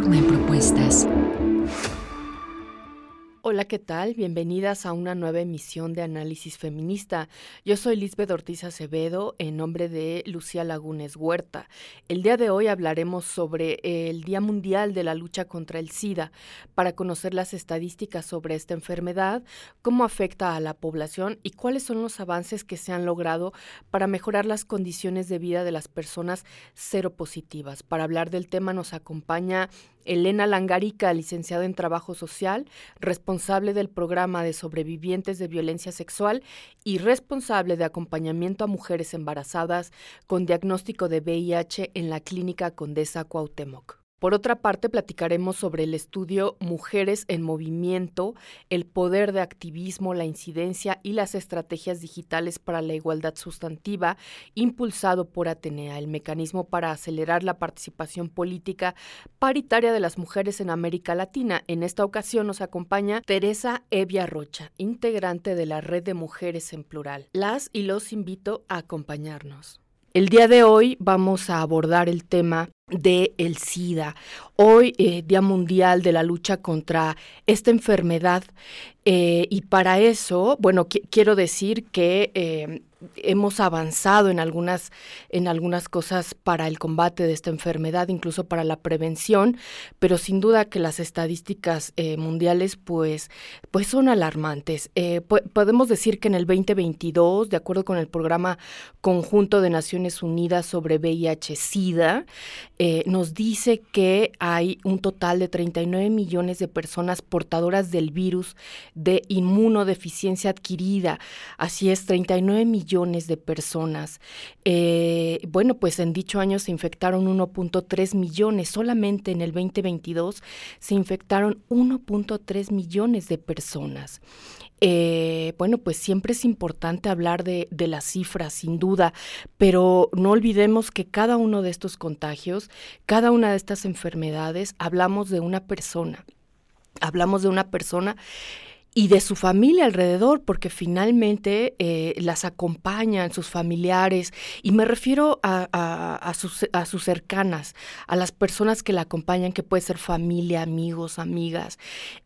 En propuestas. Hola, ¿qué tal? Bienvenidas a una nueva emisión de Análisis Feminista. Yo soy Lisbeth Ortiz Acevedo en nombre de Lucía Lagunes Huerta. El día de hoy hablaremos sobre el Día Mundial de la Lucha contra el SIDA para conocer las estadísticas sobre esta enfermedad, cómo afecta a la población y cuáles son los avances que se han logrado para mejorar las condiciones de vida de las personas seropositivas. Para hablar del tema nos acompaña Elena Langarica, licenciada en Trabajo Social, responsable del programa de sobrevivientes de violencia sexual y responsable de acompañamiento a mujeres embarazadas con diagnóstico de VIH en la Clínica Condesa Cuauhtémoc. Por otra parte, platicaremos sobre el estudio Mujeres en Movimiento, el poder de activismo, la incidencia y las estrategias digitales para la igualdad sustantiva, impulsado por Atenea, el mecanismo para acelerar la participación política paritaria de las mujeres en América Latina. En esta ocasión nos acompaña Teresa Evia Rocha, integrante de la Red de Mujeres en Plural. Las y los invito a acompañarnos. El día de hoy vamos a abordar el tema de el SIDA. Hoy, eh, Día Mundial de la Lucha contra esta enfermedad. Eh, y para eso, bueno, quiero decir que eh, hemos avanzado en algunas, en algunas cosas para el combate de esta enfermedad, incluso para la prevención, pero sin duda que las estadísticas eh, mundiales pues, pues son alarmantes. Podemos decir que en el 2022, de acuerdo con el programa conjunto de Naciones Unidas sobre VIH-Sida, eh, nos dice que hay un total de 39 millones de personas portadoras del virus de inmunodeficiencia adquirida. Así es, 39 millones de personas. Eh, bueno, pues en dicho año se infectaron 1.3 millones, solamente en el 2022 se infectaron 1.3 millones de personas. Eh, bueno, pues siempre es importante hablar de, de las cifras, sin duda, pero no olvidemos que cada uno de estos contagios, cada una de estas enfermedades, hablamos de una persona, hablamos de una persona y de su familia alrededor, porque finalmente eh, las acompañan sus familiares, y me refiero a, a, sus, a, sus, cercanas, a las personas que la acompañan, que puede ser familia, amigos, amigas,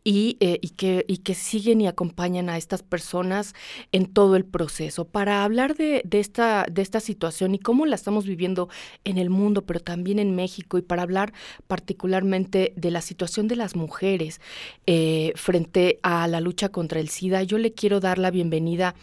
y, eh, y, que, y que siguen y acompañan a estas personas en todo el proceso. Para hablar de, de, esta, de esta situación y cómo la estamos viviendo en el mundo, pero también en México, y para hablar particularmente de la situación de las mujeres eh, frente a la lucha contra el SIDA, yo le quiero dar la bienvenida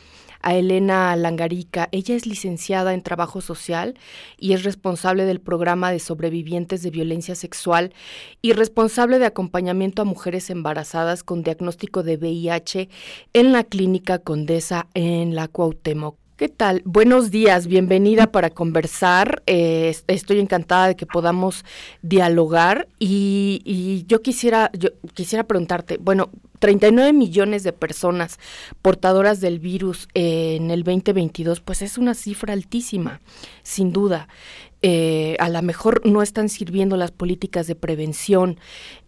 a Elena Langarica. Ella es licenciada en Trabajo Social y es responsable del programa de sobrevivientes de violencia sexual y responsable de acompañamiento a mujeres embarazadas con diagnóstico de VIH en la Clínica Condesa en la Cuauhtémoc. ¿Qué tal? Buenos días, bienvenida para conversar. Eh, estoy encantada de que podamos dialogar y, y yo quisiera, yo quisiera preguntarte, bueno, 39 millones de personas portadoras del virus en el 2022, pues es una cifra altísima, sin duda. Eh, a lo mejor no están sirviendo las políticas de prevención,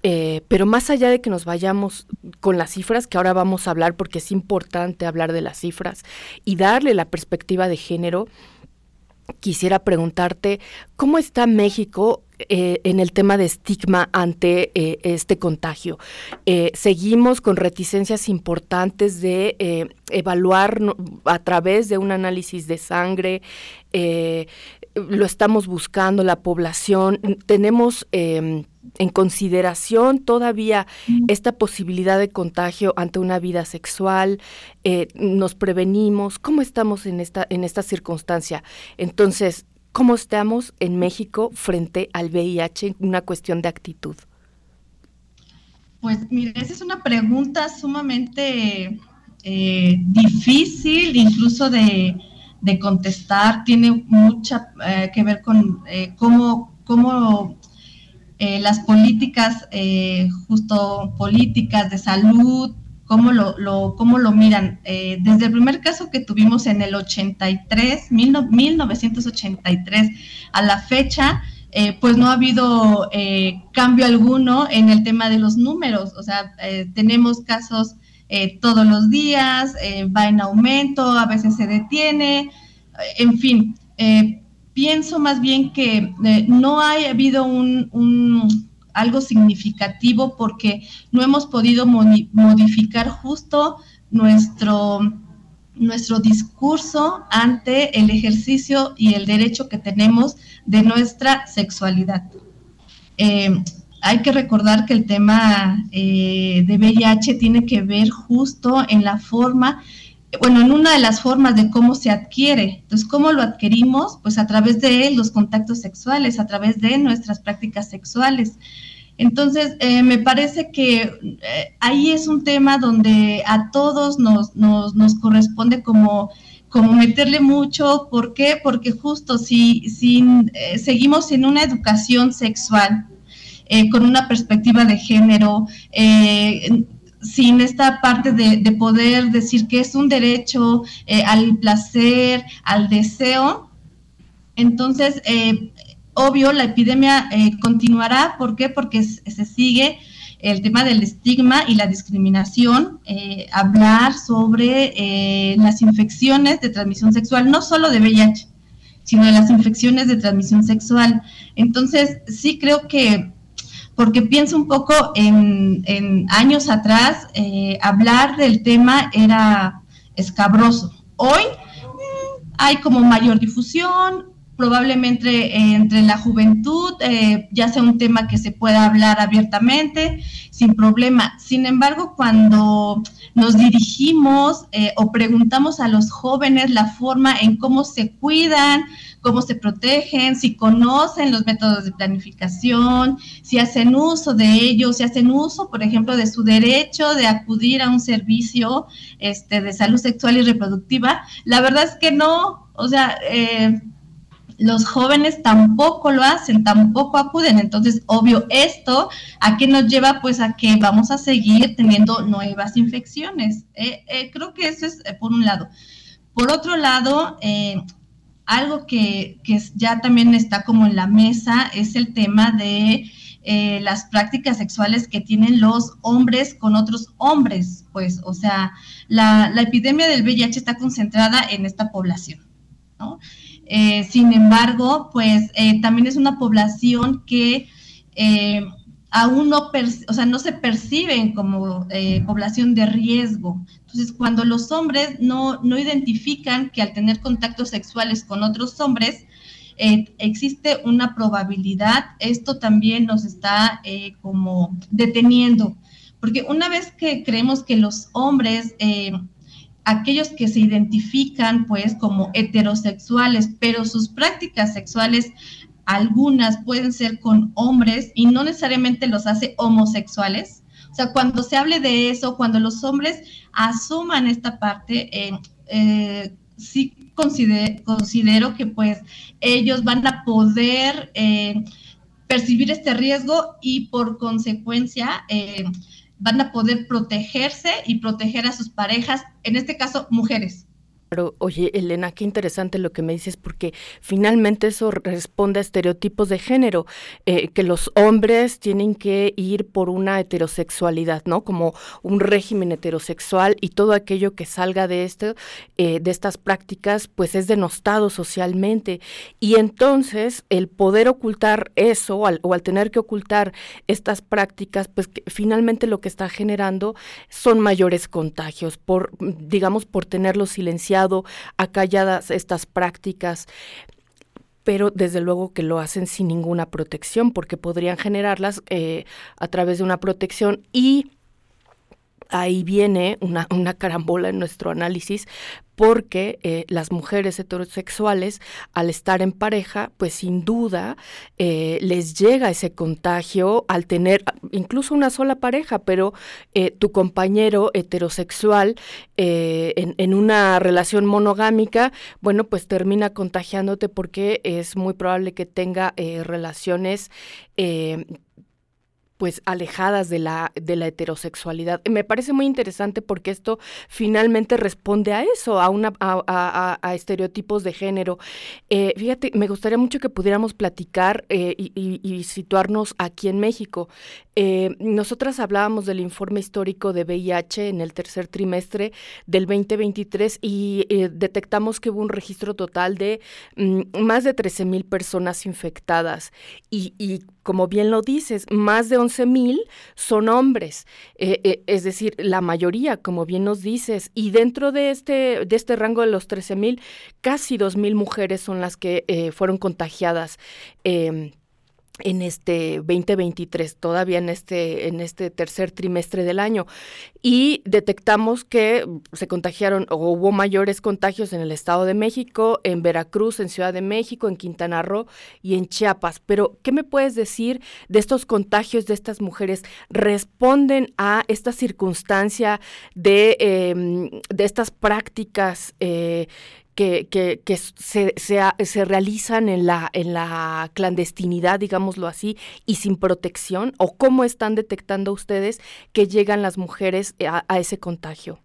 eh, pero más allá de que nos vayamos con las cifras, que ahora vamos a hablar porque es importante hablar de las cifras y darle la perspectiva de género, quisiera preguntarte cómo está México eh, en el tema de estigma ante este contagio. Seguimos con reticencias importantes de evaluar a través de un análisis de sangre, lo estamos buscando la población, tenemos em, en consideración todavía esta posibilidad de contagio ante una vida sexual, nos prevenimos, ¿cómo estamos en esta, en esta circunstancia? Entonces, ¿Cómo estamos en México frente al VIH? Una cuestión de actitud. Pues mire, esa es una pregunta sumamente eh, difícil incluso de, contestar. Tiene mucha eh, que ver con eh, cómo, cómo las políticas, justo políticas de salud, cómo lo, lo, cómo lo miran. Eh, desde el primer caso que tuvimos en el 83, 1983, a la fecha, eh, pues no ha habido eh, cambio alguno en el tema de los números. O sea, tenemos casos todos los días, va en aumento, a veces se detiene, en fin. pienso más bien que no ha habido un algo significativo porque no hemos podido modificar justo nuestro, nuestro discurso ante el ejercicio y el derecho que tenemos de nuestra sexualidad. Eh, hay que recordar que el tema eh, de VIH tiene que ver justo en la forma, bueno, en una de las formas de cómo se adquiere. Entonces, ¿cómo lo adquirimos? Pues a través de los contactos sexuales, a través de nuestras prácticas sexuales. Entonces, eh, me parece que eh, ahí es un tema donde a todos nos, corresponde como meterle mucho, ¿por qué? Porque justo si seguimos en una educación sexual eh, con una perspectiva de género, eh, sin esta parte de, poder decir que es un derecho eh, al placer, al deseo. Entonces, obvio, la epidemia continuará. ¿Por qué? Porque se sigue el tema del estigma y la discriminación, hablar sobre las infecciones de transmisión sexual, no solo de VIH, sino de las infecciones de transmisión sexual. Entonces, sí creo que porque pienso un poco en, años atrás, eh, hablar del tema era escabroso. Hoy mm, hay como mayor difusión, probablemente entre la juventud eh, ya sea un tema que se pueda hablar abiertamente, sin problema. Sin embargo, cuando nos dirigimos eh, o preguntamos a los jóvenes la forma en cómo se cuidan, cómo se protegen, si conocen los métodos de planificación, si hacen uso de ellos, si hacen uso, por ejemplo, de su derecho de acudir a un servicio este, de salud sexual y reproductiva. La verdad es que no, o sea, eh, los jóvenes tampoco lo hacen, tampoco acuden. Entonces, obvio, esto a qué nos lleva, pues a que vamos a seguir teniendo nuevas infecciones. Eh, eh, creo que eso es por un lado. Por otro lado, algo que, ya también está como en la mesa es el tema de eh, las prácticas sexuales que tienen los hombres con otros hombres, pues, o sea, la, epidemia del VIH está concentrada en esta población, ¿no? Eh, sin embargo, pues eh, también es una población que aún no, o sea, no se perciben como población de riesgo. Entonces, cuando los hombres no, identifican que al tener contactos sexuales con otros hombres, eh, existe una probabilidad, esto también nos está eh, como deteniendo, porque una vez que creemos que los hombres, eh, aquellos que se identifican pues como heterosexuales, pero sus prácticas sexuales algunas pueden ser con hombres y no necesariamente los hace homosexuales, o sea, cuando se hable de eso, cuando los hombres asuman esta parte, eh, eh, sí considero, que pues ellos van a poder eh, percibir este riesgo y por consecuencia van a poder protegerse y proteger a sus parejas, en este caso mujeres. Pero, oye, Elena, qué interesante lo que me dices, porque finalmente eso responde a estereotipos de género, eh, que los hombres tienen que ir por una heterosexualidad, ¿no? Como un régimen heterosexual y todo aquello que salga de esto, eh, de estas prácticas, pues es denostado socialmente. Y entonces el poder ocultar eso o al tener que ocultar estas prácticas, pues finalmente lo que está generando son mayores contagios, por, digamos, por tenerlos silenciados acalladas estas prácticas pero desde luego que lo hacen sin ninguna protección, porque podrían generarlas eh, a través de una protección y ahí viene una, una, carambola en nuestro análisis, porque eh, las mujeres heterosexuales, al estar en pareja, pues sin duda eh, les llega ese contagio al tener incluso una sola pareja, pero eh, tu compañero heterosexual en, en, una relación monogámica, bueno, pues termina contagiándote porque es muy probable que tenga relaciones pues alejadas de la, de la heterosexualidad. Me parece muy interesante porque esto finalmente responde a eso, a, una, a, a, estereotipos de género. Eh, fíjate, me gustaría mucho que pudiéramos platicar eh, y, situarnos aquí en México. Eh, nosotras hablábamos del informe histórico de VIH en el tercer trimestre del 2023 y eh, detectamos que hubo un registro total de mm, más de 13 mil personas infectadas y, como bien lo dices, más de 11 mil son hombres, eh, es decir, la mayoría, como bien nos dices, y dentro de este, de este rango de los 13 mil, casi 2 mil mujeres son las que fueron contagiadas. En este 2023, todavía en este, en este tercer trimestre del año. Y detectamos que se contagiaron o hubo mayores contagios en el Estado de México, en Veracruz, en Ciudad de México, en Quintana Roo y en Chiapas. Pero, ¿qué me puedes decir de estos contagios de estas mujeres? ¿Responden a esta circunstancia de, em, de estas prácticas eh, que, que, que se, se, se, realizan en la, en la clandestinidad, digámoslo así, y sin protección? ¿O cómo están detectando ustedes que llegan las mujeres a, ese contagio?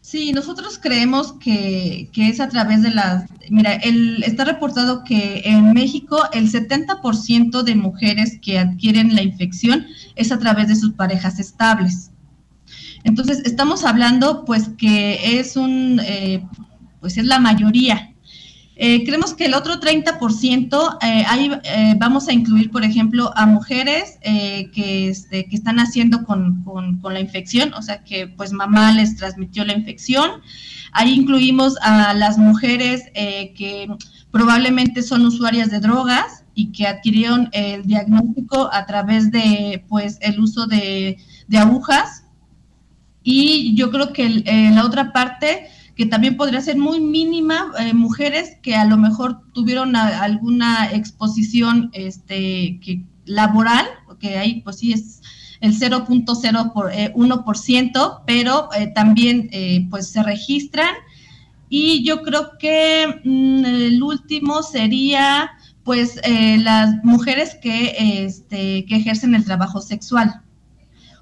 Sí, nosotros creemos que, que, es a través de las... Mira, el, está reportado que en México el 70% de mujeres que adquieren la infección es a través de sus parejas estables. Entonces, estamos hablando pues que es un... Eh, pues es la mayoría. Eh, creemos que el otro 30% eh, ahí eh, vamos a incluir, por ejemplo, a mujeres que, este, que están haciendo con, con, la infección, o sea que pues mamá les transmitió la infección. Ahí incluimos a las mujeres que probablemente son usuarias de drogas y que adquirieron el diagnóstico a través de pues el uso de, de agujas. Y yo creo que la otra parte que también podría ser muy mínima, eh, mujeres que a lo mejor tuvieron alguna exposición este, que, laboral, porque ahí pues sí es el 0.01%, eh, pero eh, también pues se registran. Y yo creo que mm, el último sería pues las mujeres que, este, que ejercen el trabajo sexual.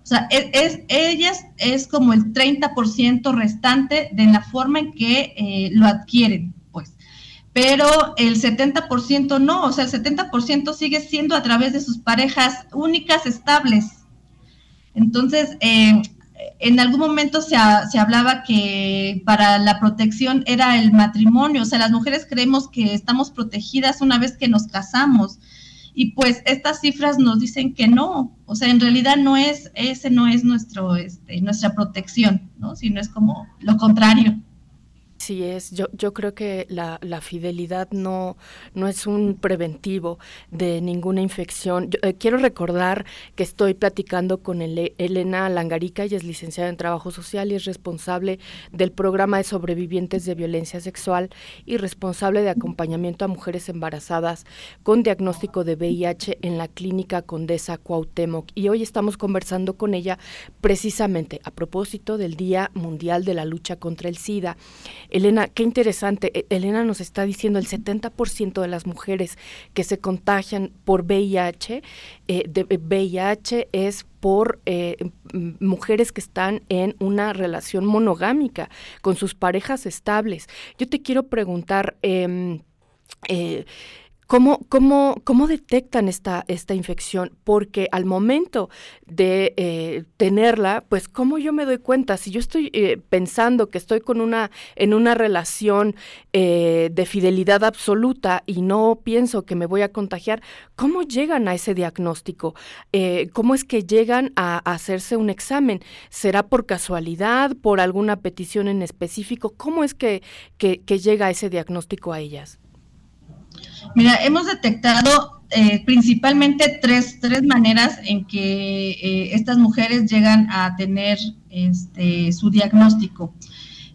O sea, es, ellas es como el 30% restante de la forma en que eh, lo adquieren, pues. Pero el 70% no, o sea, el 70% sigue siendo a través de sus parejas únicas estables. Entonces, eh, en algún momento se, se, hablaba que para la protección era el matrimonio, o sea, las mujeres creemos que estamos protegidas una vez que nos casamos y pues estas cifras nos dicen que no, o sea, en realidad no es, ese no es nuestro, este, nuestra protección, ¿no? Sino es como lo contrario. Sí es, yo, yo creo que la, la fidelidad no, no es un preventivo de ninguna infección. Yo, eh, quiero recordar que estoy platicando con el, Elena Langarica, ella es licenciada en Trabajo Social y es responsable del programa de sobrevivientes de violencia sexual y responsable de acompañamiento a mujeres embarazadas con diagnóstico de VIH en la clínica Condesa Cuauhtémoc. Y hoy estamos conversando con ella precisamente a propósito del Día Mundial de la Lucha contra el SIDA. Elena, qué interesante. E, Elena nos está diciendo el 70% de las mujeres que se contagian por VIH, eh, de VIH eh, es por eh, mujeres que están en una relación monogámica con sus parejas estables. Yo te quiero preguntar, eh, ¿Cómo, cómo, cómo detectan esta, esta infección? Porque al momento de eh, tenerla, pues cómo yo me doy cuenta, si yo estoy eh, pensando que estoy con una, en una relación eh, de fidelidad absoluta y no pienso que me voy a contagiar, ¿cómo llegan a ese diagnóstico? Eh, ¿Cómo es que llegan a, hacerse un examen? ¿Será por casualidad, por alguna petición en específico? ¿Cómo es que, que llega ese diagnóstico a ellas? Mira, hemos detectado eh, principalmente tres, tres, maneras en que eh, estas mujeres llegan a tener este, su diagnóstico.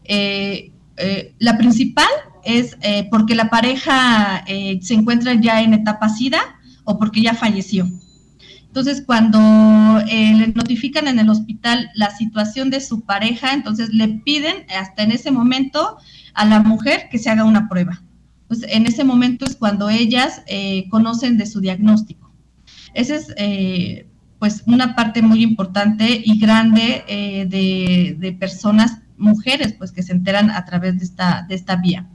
Eh, eh la principal es eh, porque la pareja se encuentra ya en etapa SIDA o porque ya falleció. Entonces, cuando le notifican en el hospital la situación de su pareja, entonces le piden hasta en ese momento a la mujer que se haga una prueba pues en ese momento es cuando ellas eh, conocen de su diagnóstico. Esa es eh, pues una parte muy importante y grande eh, de, de, personas, mujeres, pues que se enteran a través de esta, de esta vía.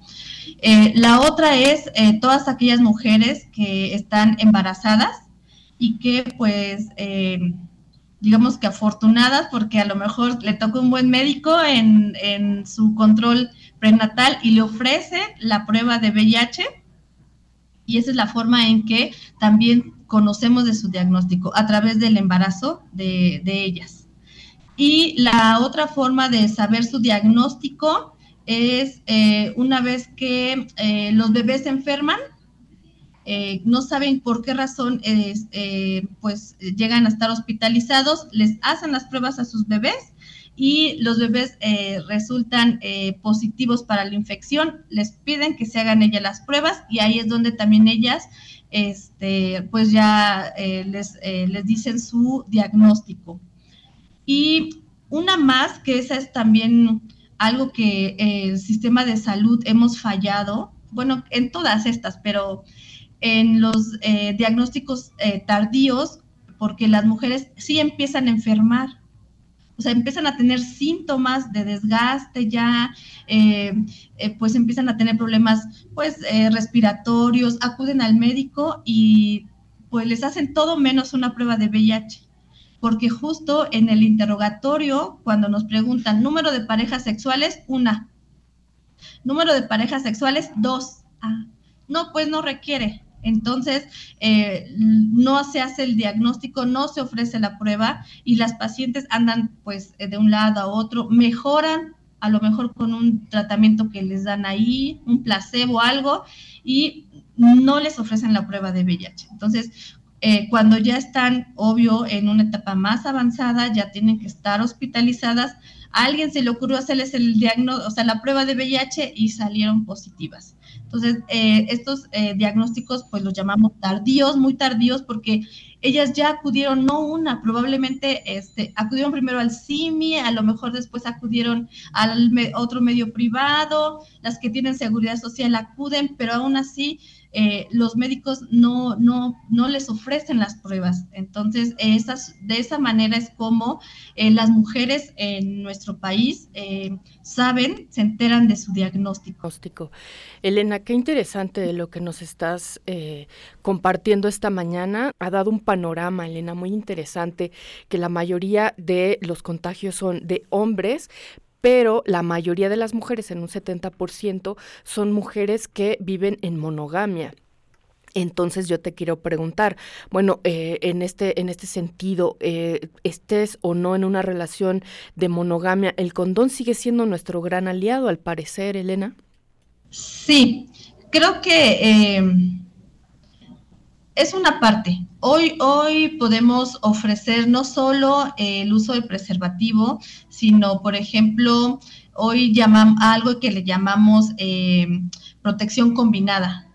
La otra es todas aquellas mujeres que están embarazadas y que pues digamos que afortunadas porque a lo mejor le toca un buen médico en, en su control prenatal y le ofrece la prueba de VIH y esa es la forma en que también conocemos de su diagnóstico a través del embarazo de, ellas. Y la otra forma de saber su diagnóstico es eh, una vez que eh, los bebés se enferman, eh, no saben por qué razón pues llegan a estar hospitalizados, les hacen las pruebas a sus bebés y los bebés eh, resultan eh, positivos para la infección, les piden que se hagan ellas las pruebas y ahí es donde también ellas, este, pues ya eh, les, les dicen su diagnóstico. Y una más, que esa es también algo que el sistema de salud hemos fallado, bueno, en todas estas, pero en los diagnósticos tardíos, porque las mujeres sí empiezan a enfermar o sea, empiezan a tener síntomas de desgaste ya, eh, eh, pues empiezan a tener problemas, pues, eh, respiratorios, acuden al médico y pues les hacen todo menos una prueba de VIH. Porque justo en el interrogatorio, cuando nos preguntan número de parejas sexuales, una. Número de parejas sexuales, dos. Ah, no, pues no requiere. Entonces, eh, no se hace el diagnóstico, no se ofrece la prueba y las pacientes andan pues eh, de un lado a otro, mejoran a lo mejor con un tratamiento que les dan ahí, un placebo, algo, y no les ofrecen la prueba de VIH. Entonces, eh, cuando ya están, obvio, en una etapa más avanzada, ya tienen que estar hospitalizadas, a alguien se le ocurrió hacerles el diagnóstico, o sea, la prueba de VIH y salieron positivas. Entonces, eh, estos eh, diagnósticos, pues los llamamos tardíos, muy tardíos, porque ellas ya acudieron, no una, probablemente este, acudieron primero al CIMI, a lo mejor después acudieron al otro medio privado, las que tienen seguridad social acuden, pero aún así eh, los médicos no, no, no les ofrecen las pruebas. Entonces, esas, de esa manera es como eh, las mujeres en nuestro país eh, saben, se enteran de su diagnóstico. Elena, qué interesante lo que nos estás compartiendo esta mañana. Ha dado un panorama, Elena, muy interesante, que la mayoría de los contagios son de hombres, pero la mayoría de las mujeres, en un 70%, son mujeres que viven en monogamia. Entonces yo te quiero preguntar, bueno, eh, en este en este sentido, eh, estés o no en una relación de monogamia, el condón sigue siendo nuestro gran aliado, al parecer, Elena. Sí, creo que eh, es una parte. Hoy, hoy podemos ofrecer no solo el uso del preservativo, sino, por ejemplo, hoy llamamos algo que le llamamos eh, protección combinada.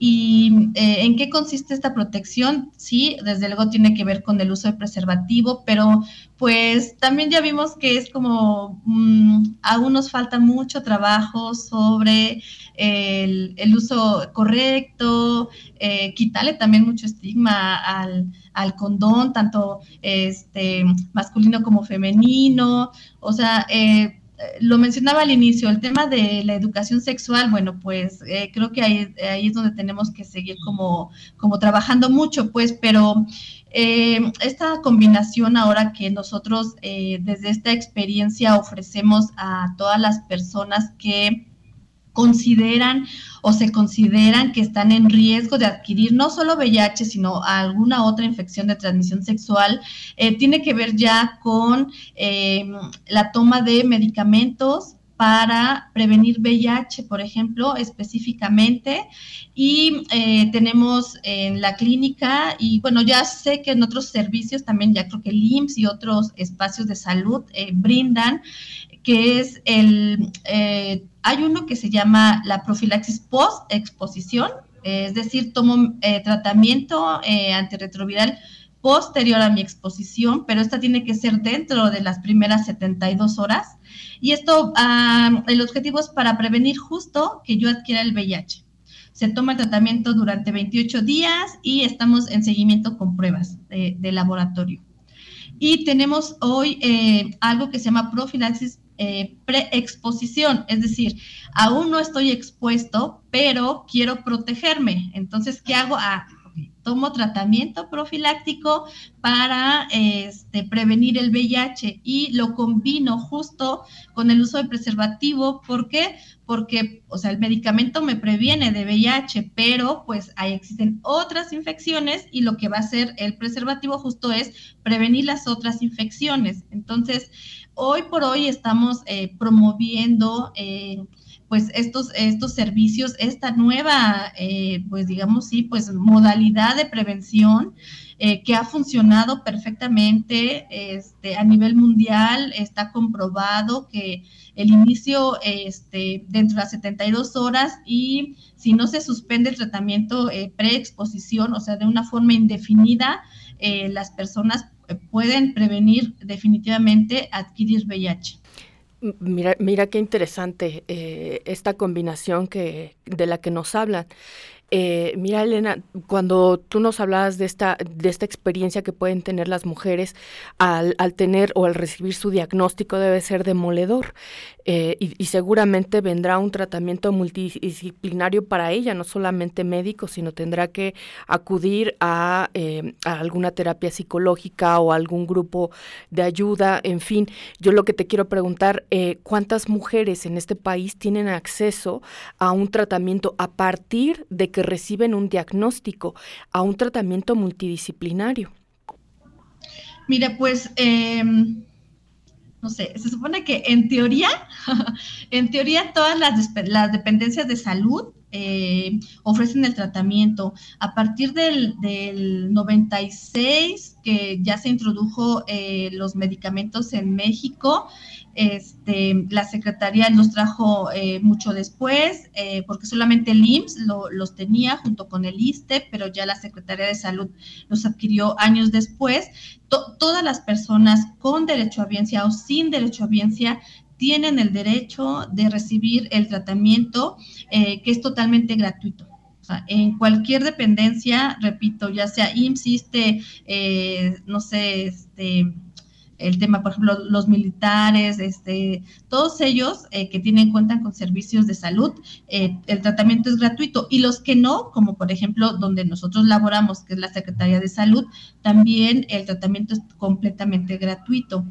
¿Y eh, en qué consiste esta protección? Sí, desde luego tiene que ver con el uso de preservativo, pero pues también ya vimos que es como mm, aún nos falta mucho trabajo sobre el, uso correcto, eh, quitarle también mucho estigma al, al, condón, tanto este, masculino como femenino, o sea, eh, lo mencionaba al inicio, el tema de la educación sexual, bueno, pues eh, creo que ahí, ahí, es donde tenemos que seguir como, como trabajando mucho, pues, pero eh, esta combinación ahora que nosotros desde esta experiencia ofrecemos a todas las personas que consideran o se consideran que están en riesgo de adquirir no solo VIH, sino alguna otra infección de transmisión sexual, eh, tiene que ver ya con eh, la toma de medicamentos para prevenir VIH, por ejemplo, específicamente. Y eh, tenemos en la clínica, y bueno, ya sé que en otros servicios también, ya creo que el IMSS y otros espacios de salud brindan, que es el hay uno que se llama la profilaxis post-exposición, es decir, tomo eh, tratamiento eh, antirretroviral posterior a mi exposición, pero esta tiene que ser dentro de las primeras 72 horas. Y esto, el objetivo es para prevenir justo que yo adquiera el VIH. Se toma el tratamiento durante 28 días y estamos en seguimiento con pruebas de, laboratorio. Y tenemos hoy eh, algo que se llama profilaxis eh, preexposición, es decir, aún no estoy expuesto, pero quiero protegerme. Entonces, ¿qué hago? Ah, tomo tratamiento profiláctico para este, prevenir el VIH y lo combino justo con el uso de preservativo. ¿Por qué? Porque, o sea, el medicamento me previene de VIH, pero pues ahí existen otras infecciones y lo que va a hacer el preservativo justo es prevenir las otras infecciones. Entonces, hoy por hoy estamos eh, promoviendo... Eh, pues estos, estos servicios, esta nueva, eh, pues digamos, sí, pues modalidad de prevención eh, que ha funcionado perfectamente este, a nivel mundial, está comprobado que el inicio este, dentro de las 72 horas y si no se suspende el tratamiento eh, preexposición, o sea, de una forma indefinida, las personas pueden prevenir definitivamente adquirir VIH. Mira, mira qué interesante eh, esta combinación que, de la que nos hablan. Eh, mira, Elena, cuando tú nos hablabas de esta, de esta experiencia que pueden tener las mujeres al, al tener o al recibir su diagnóstico debe ser demoledor. Eh, y, seguramente vendrá un tratamiento multidisciplinario para ella, no solamente médico, sino tendrá que acudir a, eh, a, alguna terapia psicológica o algún grupo de ayuda, en fin. Yo lo que te quiero preguntar, eh, ¿cuántas mujeres en este país tienen acceso a un tratamiento a partir de que reciben un diagnóstico, a un tratamiento multidisciplinario? Mira, pues... Em, no sé, se supone que en teoría, en teoría todas las, las dependencias de salud eh, ofrecen el tratamiento. A partir del, del 96, que ya se introdujo eh, los medicamentos en México, este, la Secretaría los trajo eh, mucho después, porque solamente el IMSS los tenía junto con el ISTE, pero ya la Secretaría de Salud los adquirió años después. todas las personas con derecho a biencia o sin derecho a biencia tienen el derecho de recibir el tratamiento eh, que es totalmente gratuito. O sea, en cualquier dependencia, repito, ya sea IMSS, eh, no sé, este, el tema, por ejemplo, los militares, este, todos ellos eh, que tienen cuenta con servicios de salud, el tratamiento es gratuito. Y los que no, como por ejemplo donde nosotros laboramos, que es la Secretaría de Salud, también el tratamiento es completamente gratuito.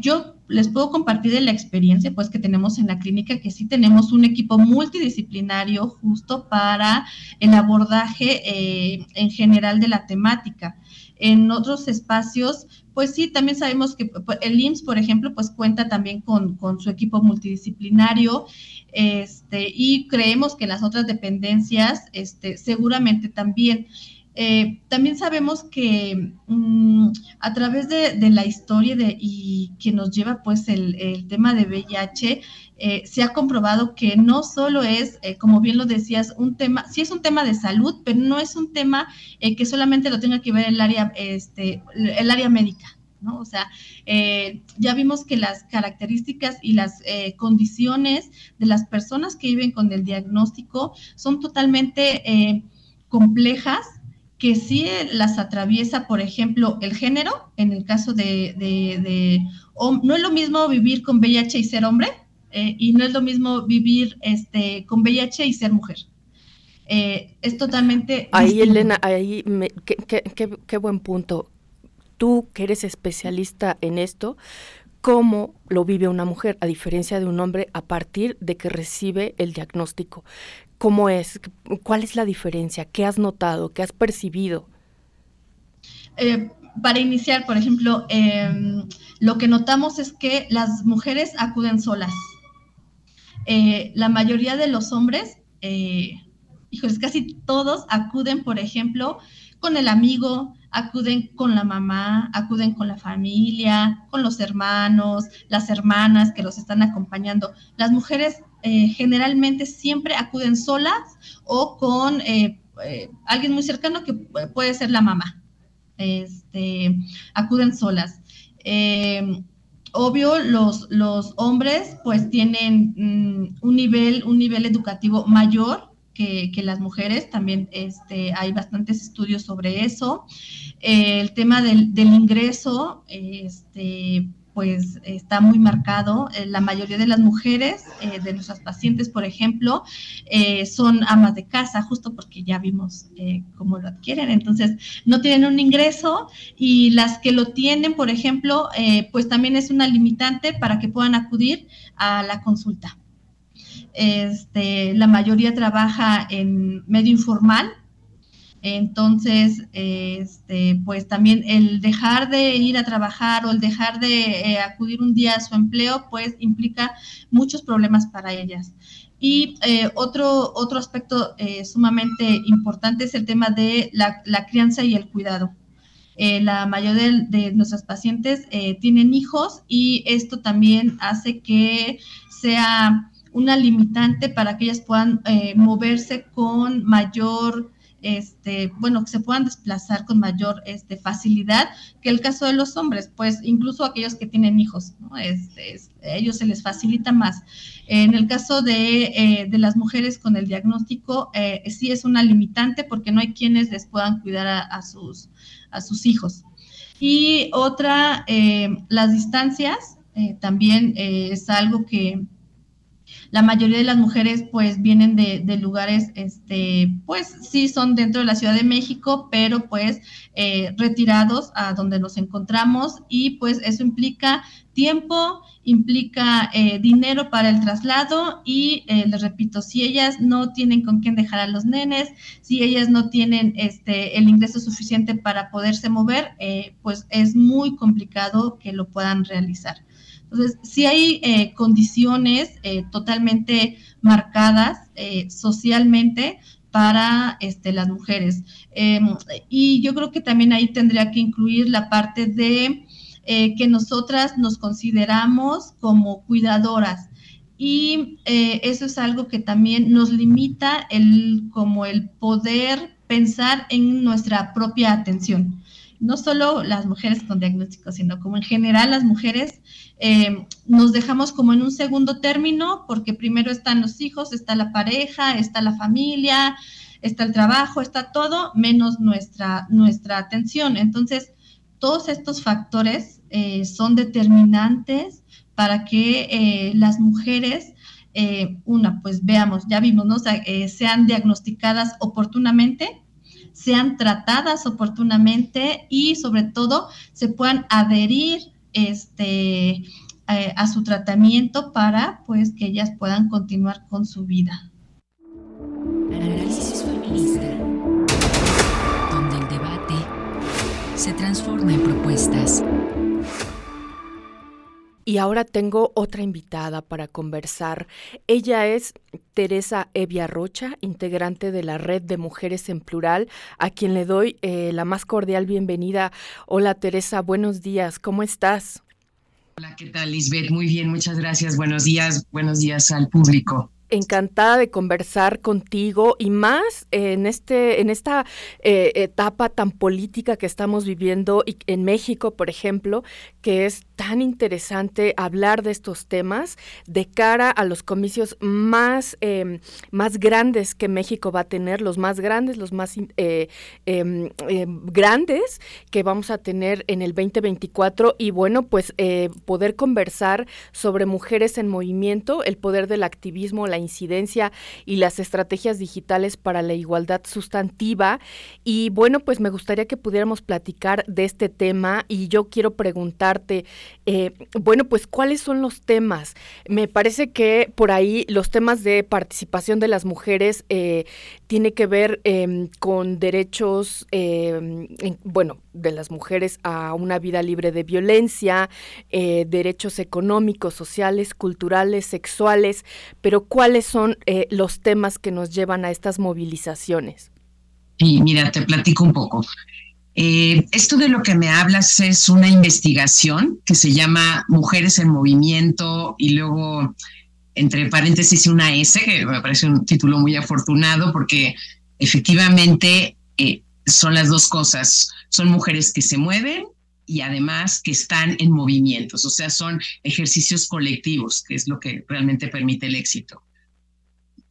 Yo les puedo compartir de la experiencia pues que tenemos en la clínica que sí tenemos un equipo multidisciplinario justo para el abordaje eh, en general de la temática. En otros espacios, pues sí, también sabemos que pues, el IMSS, por ejemplo, pues cuenta también con, con su equipo multidisciplinario este, y creemos que las otras dependencias este, seguramente también. Eh, también sabemos que mm, a través de, la historia de, y que nos lleva pues el, tema de VIH, eh, se ha comprobado que no solo es, eh, como bien lo decías, un tema, sí es un tema de salud, pero no es un tema que solamente lo tenga que ver el área, este, el área médica. ¿no? O sea, ya vimos que las características y las condiciones de las personas que viven con el diagnóstico son totalmente complejas que sí las atraviesa, por ejemplo, el género, en el caso de, de, no es lo mismo vivir con VIH y ser hombre, eh, y no es lo mismo vivir este, con VIH y ser mujer. Eh, es totalmente... Ahí, Elena, ahí, qué, qué buen punto. Tú que eres especialista en esto, cómo lo vive una mujer, a diferencia de un hombre, a partir de que recibe el diagnóstico. ¿Cómo es? ¿Cuál es la diferencia? ¿Qué has notado? ¿Qué has percibido? Eh, para iniciar, por ejemplo, em, lo que notamos es que las mujeres acuden solas. Eh, la mayoría de los hombres, eh, hijos, casi todos acuden, por ejemplo, con el amigo, acuden con la mamá, acuden con la familia, con los hermanos, las hermanas que los están acompañando. Las mujeres eh, generalmente siempre acuden solas o con eh, eh, alguien muy cercano que puede ser la mamá. Este, acuden solas. obvio, los, los hombres pues tienen mm, un, nivel, un nivel educativo mayor que, las mujeres, también este, hay bastantes estudios sobre eso. el tema del, del ingreso, este, pues está muy marcado. Eh, la mayoría de las mujeres eh, de nuestras pacientes, por ejemplo, son amas de casa, justo porque ya vimos cómo lo adquieren. Entonces, no tienen un ingreso y las que lo tienen, por ejemplo, pues también es una limitante para que puedan acudir a la consulta. Este, la mayoría trabaja en medio informal, entonces, este, pues también el dejar de ir a trabajar o el dejar de eh, acudir un día a su empleo, pues implica muchos problemas para ellas. Y eh, otro, otro aspecto eh, sumamente importante es el tema de la, crianza y el cuidado. la mayoría de, de nuestras pacientes tienen hijos y esto también hace que sea una limitante para que ellas puedan moverse con mayor este, bueno, que se puedan desplazar con mayor este, facilidad que el caso de los hombres, pues incluso aquellos que tienen hijos, ¿no? Este, ellos se les facilita más. En el caso de, eh, las mujeres con el diagnóstico, eh, sí es una limitante porque no hay quienes les puedan cuidar a, sus, a sus hijos. Y otra, eh, las distancias, también es algo que, la mayoría de las mujeres pues vienen de, lugares, este, pues sí son dentro de la Ciudad de México, pero pues eh, retirados a donde nos encontramos y pues eso implica tiempo, implica eh, dinero para el traslado y eh, les repito, si ellas no tienen con quién dejar a los nenes, si ellas no tienen este, el ingreso suficiente para poderse mover, pues es muy complicado que lo puedan realizar. Entonces, sí hay eh, condiciones eh, totalmente marcadas eh, socialmente para este, las mujeres. Em, y yo creo que también ahí tendría que incluir la parte de que nosotras nos consideramos como cuidadoras. Y eso es algo que también nos limita el, como el poder pensar en nuestra propia atención no solo las mujeres con diagnóstico, sino como en general las mujeres eh, nos dejamos como en un segundo término, porque primero están los hijos, está la pareja, está la familia, está el trabajo, está todo, menos nuestra, nuestra atención. Entonces, todos estos factores eh, son determinantes para que eh, las mujeres, una, pues veamos, ya vimos, ¿no? sean diagnosticadas oportunamente, sean tratadas oportunamente y sobre todo se puedan adherir este, eh, a su tratamiento para pues que ellas puedan continuar con su vida. Análisis feminista, donde el debate se transforma en propuestas. Y ahora tengo otra invitada para conversar. Ella es Teresa Evia Rocha, integrante de la Red de Mujeres en Plural, a quien le doy eh, la más cordial bienvenida. Hola Teresa, buenos días, ¿cómo estás? Hola, ¿qué tal Lisbeth? Muy bien, muchas gracias. Buenos días, buenos días al público encantada de conversar contigo y más en este en esta eh, etapa tan política que estamos viviendo en México, por ejemplo, que es tan interesante hablar de estos temas de cara a los comicios más em, más grandes que México va a tener, los más grandes, los más eh, em, em, grandes que vamos a tener en el 2024 y bueno, pues eh, poder conversar sobre mujeres en movimiento, el poder del activismo, la incidencia y las estrategias digitales para la igualdad sustantiva. Y bueno, pues me gustaría que pudiéramos platicar de este tema y yo quiero eh, bueno, pues cuáles son los temas. Me parece que por ahí los temas de participación de las mujeres eh, tiene que ver em, con derechos, em, bueno, de las mujeres a una vida libre de violencia, eh, derechos económicos, sociales, culturales, sexuales, pero ¿cuáles son los temas que nos llevan a estas movilizaciones? Sí, mira, te platico un poco. Eh, esto de lo que me hablas es una investigación que se llama Mujeres en Movimiento y luego, entre paréntesis, una S, que me parece un título muy afortunado porque efectivamente son las dos cosas. Son mujeres que se mueven y además que están en movimientos, o sea, son ejercicios colectivos, que es lo que realmente permite el éxito.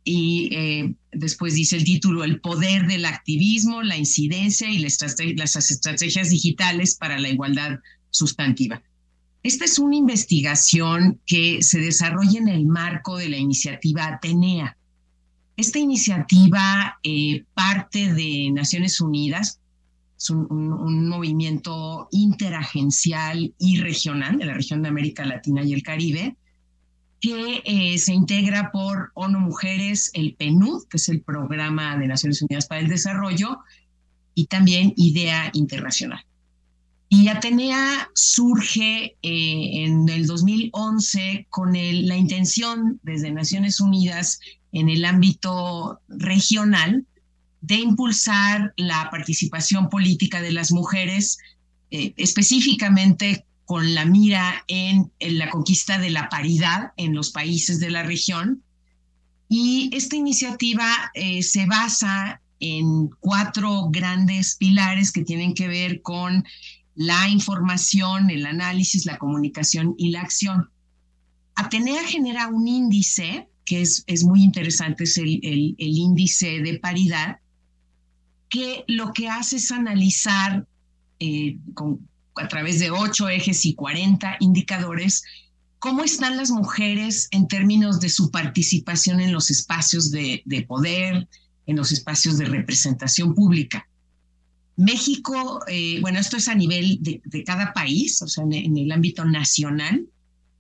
Y eh, después dice el título, el poder del activismo, la incidencia y las estrategias digitales para la igualdad sustantiva. Esta es una investigación que se desarrolla en el marco de la iniciativa Atenea. Esta iniciativa eh, parte de Naciones Unidas, es un, movimiento interagencial y regional de la región de América Latina y el Caribe, que eh, se integra por ONU Mujeres, el PNUD, que es el Programa de Naciones Unidas para el Desarrollo, y también IDEA Internacional. Y Atenea surge eh, en el 2011 con la intención desde Naciones Unidas en el ámbito regional de impulsar la participación política de las mujeres, eh, específicamente con la mira en, la conquista de la paridad en los países de la región. Y esta iniciativa eh, se basa en cuatro grandes pilares que tienen que ver con la información, el análisis, la comunicación y la acción. Atenea genera un índice que es, es muy interesante, es el, el, índice de paridad, que lo que hace es analizar eh, con, a través de ocho ejes y 40 indicadores cómo están las mujeres en términos de su participación en los espacios de, de poder, en los espacios de representación pública. México, eh, bueno, esto es a nivel de, cada país, o sea, en, el ámbito nacional,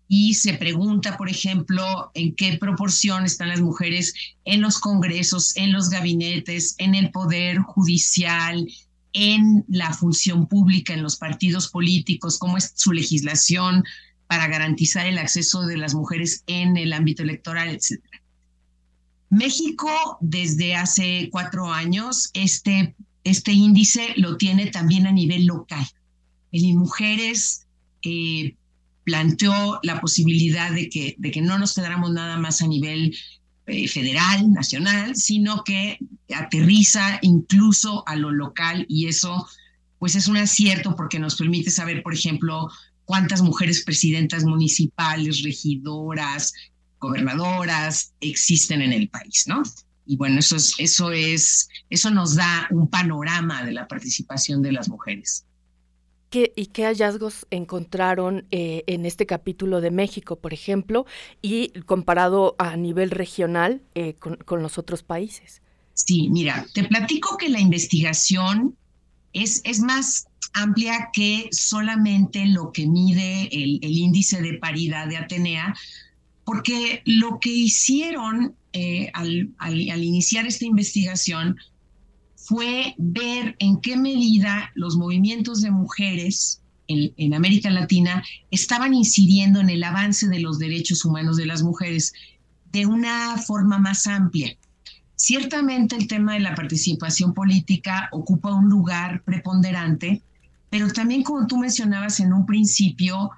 y se pregunta, por ejemplo, en qué proporción están las mujeres en los congresos, en los gabinetes, en el poder judicial, en la función pública, en los partidos políticos, cómo es su legislación para garantizar el acceso de las mujeres en el ámbito electoral, etc. México, desde hace cuatro años, este este índice lo tiene también a nivel local. El Mujeres eh, planteó la posibilidad de que, de que no nos quedáramos nada más a nivel eh, federal, nacional, sino que aterriza incluso a lo local y eso pues es un acierto porque nos permite saber, por ejemplo, cuántas mujeres presidentas municipales, regidoras, gobernadoras existen en el país, ¿no? y bueno, eso es, eso es, eso nos da un panorama de la participación de las mujeres. ¿Qué, ¿Y qué hallazgos encontraron eh, en este capítulo de México, por ejemplo, y comparado a nivel regional eh, con, los otros países? Sí, mira, te platico que la investigación es, es más amplia que solamente lo que mide el, índice de paridad de Atenea, porque lo que hicieron eh, al, iniciar esta investigación fue ver en qué medida los movimientos de mujeres en, América Latina estaban incidiendo en el avance de los derechos humanos de las mujeres de una forma más amplia. Ciertamente el tema de la participación política ocupa un lugar preponderante, pero también como tú mencionabas en un principio,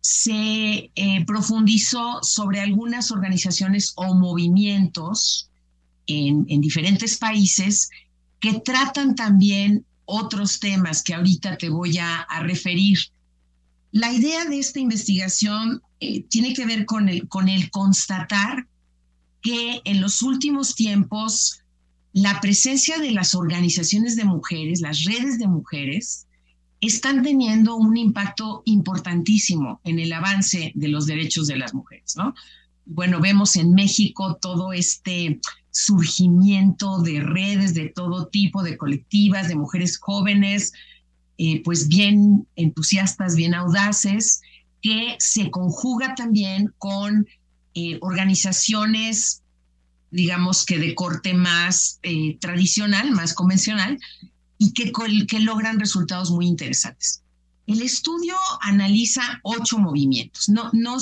se eh, profundizó sobre algunas organizaciones o movimientos en, diferentes países que tratan también otros temas que ahorita te voy a, referir. La idea de esta investigación eh, tiene que ver con el, con el constatar que en los últimos tiempos la presencia de las organizaciones de mujeres, las redes de mujeres, están teniendo un impacto importantísimo en el avance de los derechos de las mujeres, ¿no? Bueno, vemos en México todo este surgimiento de redes de todo tipo, de colectivas, de mujeres jóvenes, eh, pues bien entusiastas, bien audaces, que se conjuga también con eh, organizaciones, digamos que de corte más eh, tradicional, más convencional, y que, que logran resultados muy interesantes. El estudio analiza ocho movimientos. No, no,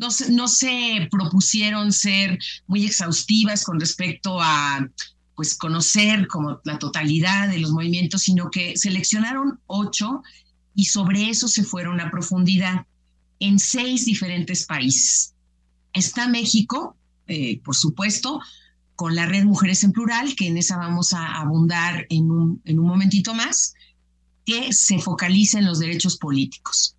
no, no, se propusieron ser muy exhaustivas con respecto a pues, conocer como la totalidad de los movimientos, sino que seleccionaron ocho y sobre eso se fueron a profundidad en seis diferentes países. Está México, eh, por supuesto, con la red Mujeres en Plural, que en esa vamos a abundar en un, en un momentito más, que se focaliza en los derechos políticos.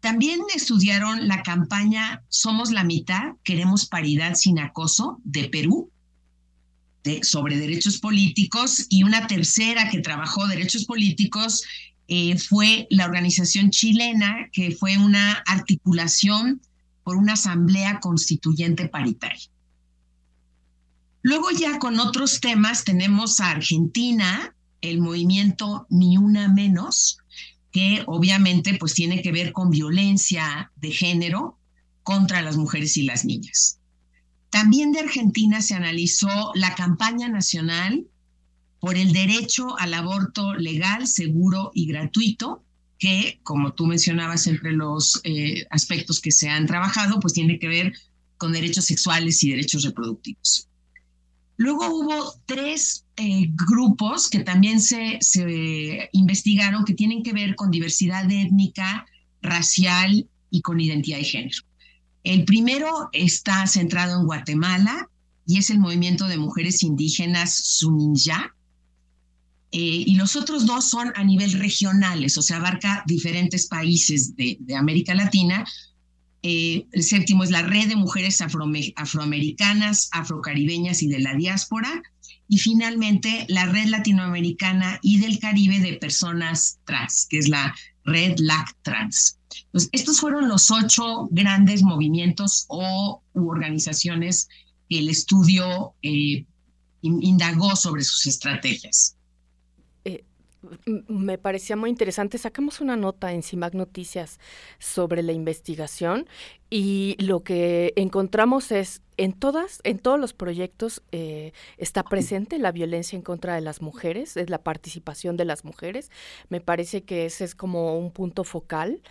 También estudiaron la campaña Somos la mitad, queremos paridad sin acoso de Perú, sobre derechos políticos, y una tercera que trabajó derechos políticos eh, fue la organización chilena, que fue una articulación por una asamblea constituyente paritaria. Luego ya con otros temas tenemos a Argentina, el movimiento Ni Una Menos, que obviamente pues tiene que ver con violencia de género contra las mujeres y las niñas. También de Argentina se analizó la campaña nacional por el derecho al aborto legal, seguro y gratuito, que, como tú mencionabas, entre los eh, aspectos que se han trabajado, pues tiene que ver con derechos sexuales y derechos reproductivos. Luego hubo tres eh, grupos que también se, se investigaron que tienen que ver con diversidad étnica, racial y con identidad de género. El primero está centrado en Guatemala y es el movimiento de mujeres indígenas Suninja, eh, y los otros dos son a nivel regionales, o sea, abarca diferentes países de, América Latina. Eh, el séptimo es la Red de Mujeres Afroamericanas, Afrocaribeñas y de la Diáspora. Y finalmente, la Red Latinoamericana y del Caribe de Personas Trans, que es la Red LAC Trans. Pues estos fueron los ocho grandes movimientos o organizaciones que el estudio eh, indagó sobre sus estrategias me parecía muy interesante. Sacamos una nota en CIMAC Noticias sobre la investigación y lo que encontramos es en todas, en todos los proyectos eh, está presente la violencia en contra de las mujeres, es la participación de las mujeres. Me parece que ese es como un punto focal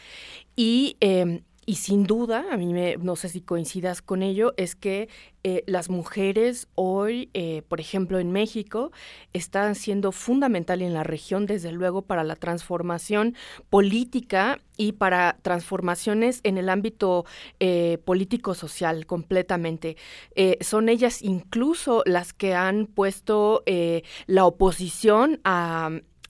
y em, y sin duda, a mí me, no sé si coincidas con ello, es que eh, las mujeres hoy, eh, por ejemplo en México, están siendo fundamental en la región, desde luego, para la transformación política y para transformaciones en el ámbito eh, político-social completamente. son ellas incluso las que han puesto la oposición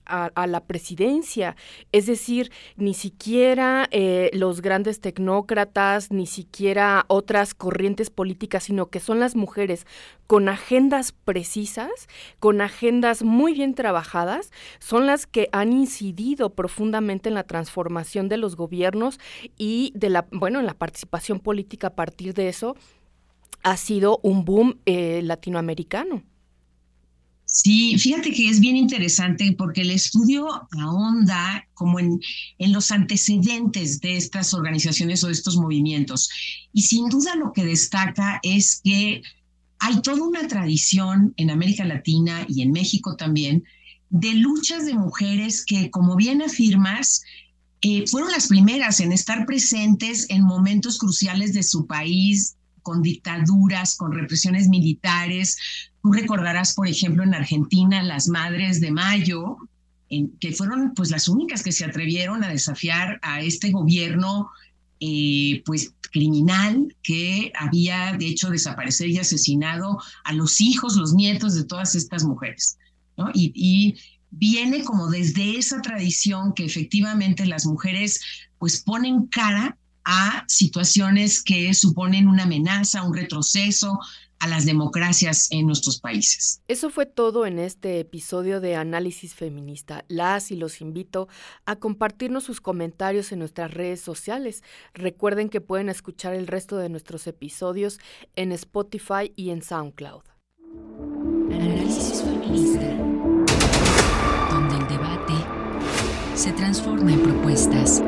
a la presidencia. Es decir, ni siquiera eh, los grandes tecnócratas, ni siquiera otras corrientes políticas, sino que son las mujeres con agendas precisas, con agendas muy bien trabajadas, son las que han incidido profundamente en la transformación de los gobiernos y de la, bueno, en la participación política a partir de eso ha sido un boom eh, latinoamericano. Sí, fíjate que es bien interesante porque el estudio ahonda como en, en los antecedentes de estas organizaciones o de estos movimientos. Y sin duda lo que destaca es que hay toda una tradición en América Latina y en México también de luchas de mujeres que, como bien afirmas, eh, fueron las primeras en estar presentes en momentos cruciales de su país, con dictaduras, con represiones militares, Tú recordarás, por ejemplo, en Argentina, las Madres de Mayo, que fueron pues las únicas que se atrevieron a desafiar a este gobierno eh, pues criminal que había de hecho desaparecer y asesinado a los hijos, los nietos de todas estas mujeres. Y, y viene como desde esa tradición que efectivamente las mujeres pues ponen cara a situaciones que suponen una amenaza, un retroceso, a las democracias en nuestros países. Eso fue todo en este episodio de Análisis Feminista. Las y los invito a compartirnos sus comentarios en nuestras redes sociales. Recuerden que pueden escuchar el resto de nuestros episodios en Spotify y en SoundCloud. Análisis Feminista, donde el debate se transforma en propuestas.